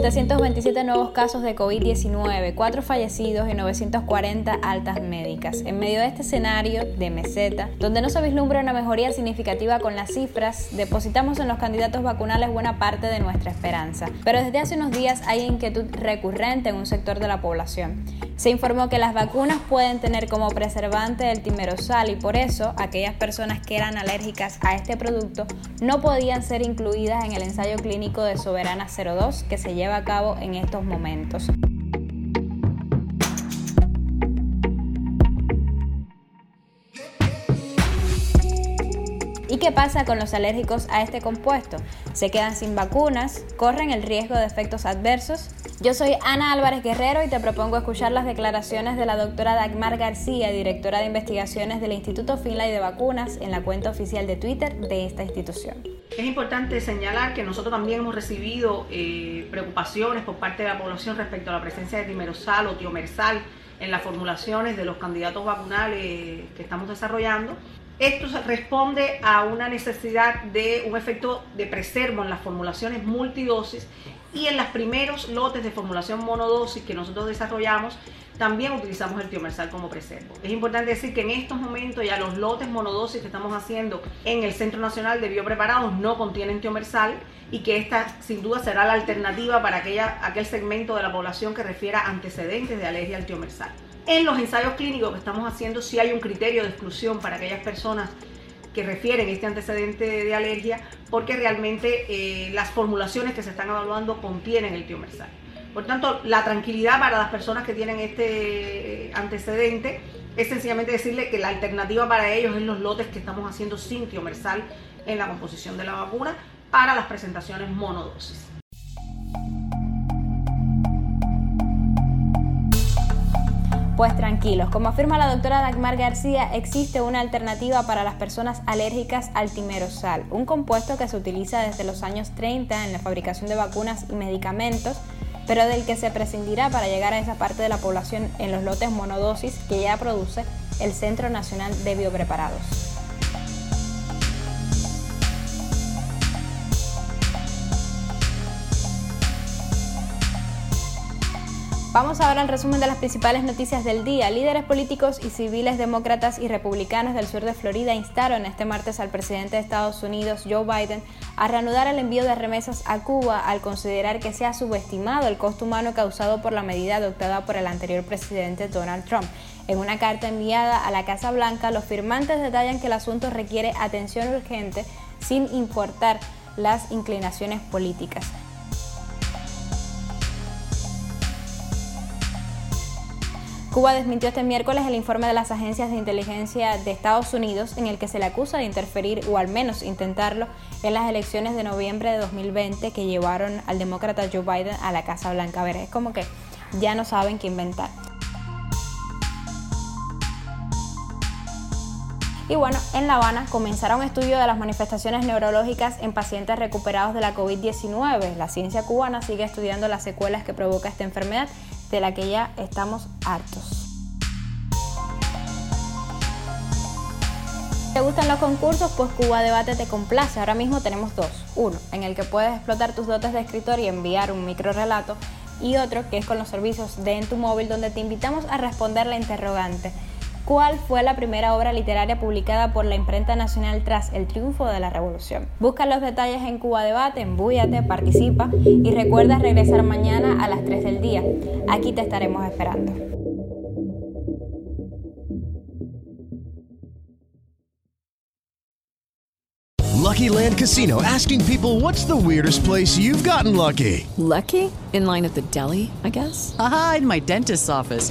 727 nuevos casos de COVID-19, 4 fallecidos y 940 altas médicas. En medio de este escenario de meseta, donde no se vislumbra una mejoría significativa con las cifras, depositamos en los candidatos vacunales buena parte de nuestra esperanza. Pero desde hace unos días hay inquietud recurrente en un sector de la población. Se informó que las vacunas pueden tener como preservante el timerosal y por eso aquellas personas que eran alérgicas a este producto no podían ser incluidas en el ensayo clínico de Soberana 02 que se lleva a cabo en estos momentos. ¿Y qué pasa con los alérgicos a este compuesto? ¿Se quedan sin vacunas? ¿Corren el riesgo de efectos adversos? Yo soy Ana Álvarez Guerrero y te propongo escuchar las declaraciones de la doctora Dagmar García, directora de investigaciones del Instituto Finlay de Vacunas, en la cuenta oficial de Twitter de esta institución. Es importante señalar que nosotros también hemos recibido eh, preocupaciones por parte de la población respecto a la presencia de timerosal o tiomersal en las formulaciones de los candidatos vacunales que estamos desarrollando. Esto responde a una necesidad de un efecto de preservo en las formulaciones multidosis y en los primeros lotes de formulación monodosis que nosotros desarrollamos también utilizamos el tiomersal como preservo. Es importante decir que en estos momentos ya los lotes monodosis que estamos haciendo en el Centro Nacional de Biopreparados no contienen tiomersal y que esta sin duda será la alternativa para aquella, aquel segmento de la población que refiera antecedentes de alergia al tiomersal. En los ensayos clínicos que estamos haciendo sí hay un criterio de exclusión para aquellas personas que refieren este antecedente de alergia porque realmente eh, las formulaciones que se están evaluando contienen el tiomersal. Por tanto, la tranquilidad para las personas que tienen este eh, antecedente es sencillamente decirle que la alternativa para ellos es los lotes que estamos haciendo sin tiomersal en la composición de la vacuna para las presentaciones monodosis. Pues tranquilos, como afirma la doctora Dagmar García, existe una alternativa para las personas alérgicas al timerosal, un compuesto que se utiliza desde los años 30 en la fabricación de vacunas y medicamentos, pero del que se prescindirá para llegar a esa parte de la población en los lotes monodosis que ya produce el Centro Nacional de Biopreparados. Vamos ahora al resumen de las principales noticias del día. Líderes políticos y civiles demócratas y republicanos del sur de Florida instaron este martes al presidente de Estados Unidos, Joe Biden, a reanudar el envío de remesas a Cuba al considerar que se ha subestimado el costo humano causado por la medida adoptada por el anterior presidente Donald Trump. En una carta enviada a la Casa Blanca, los firmantes detallan que el asunto requiere atención urgente sin importar las inclinaciones políticas. Cuba desmintió este miércoles el informe de las agencias de inteligencia de Estados Unidos en el que se le acusa de interferir o al menos intentarlo en las elecciones de noviembre de 2020 que llevaron al demócrata Joe Biden a la Casa Blanca. A ver, es como que ya no saben qué inventar. Y bueno, en La Habana comenzará un estudio de las manifestaciones neurológicas en pacientes recuperados de la COVID-19. La ciencia cubana sigue estudiando las secuelas que provoca esta enfermedad de la que ya estamos hartos. ¿Te gustan los concursos? Pues Cuba Debate te complace. Ahora mismo tenemos dos. Uno, en el que puedes explotar tus dotes de escritor y enviar un micro relato. Y otro, que es con los servicios de En tu móvil, donde te invitamos a responder la interrogante. ¿Cuál fue la primera obra literaria publicada por la imprenta nacional tras el triunfo de la revolución? Busca los detalles en Cuba Debate, embúyate, participa y recuerda regresar mañana a las 3 del día. Aquí te estaremos esperando. Lucky Land Casino asking people what's the weirdest place you've gotten lucky? Lucky? In line at the deli, I guess? Aha, in my dentist's office.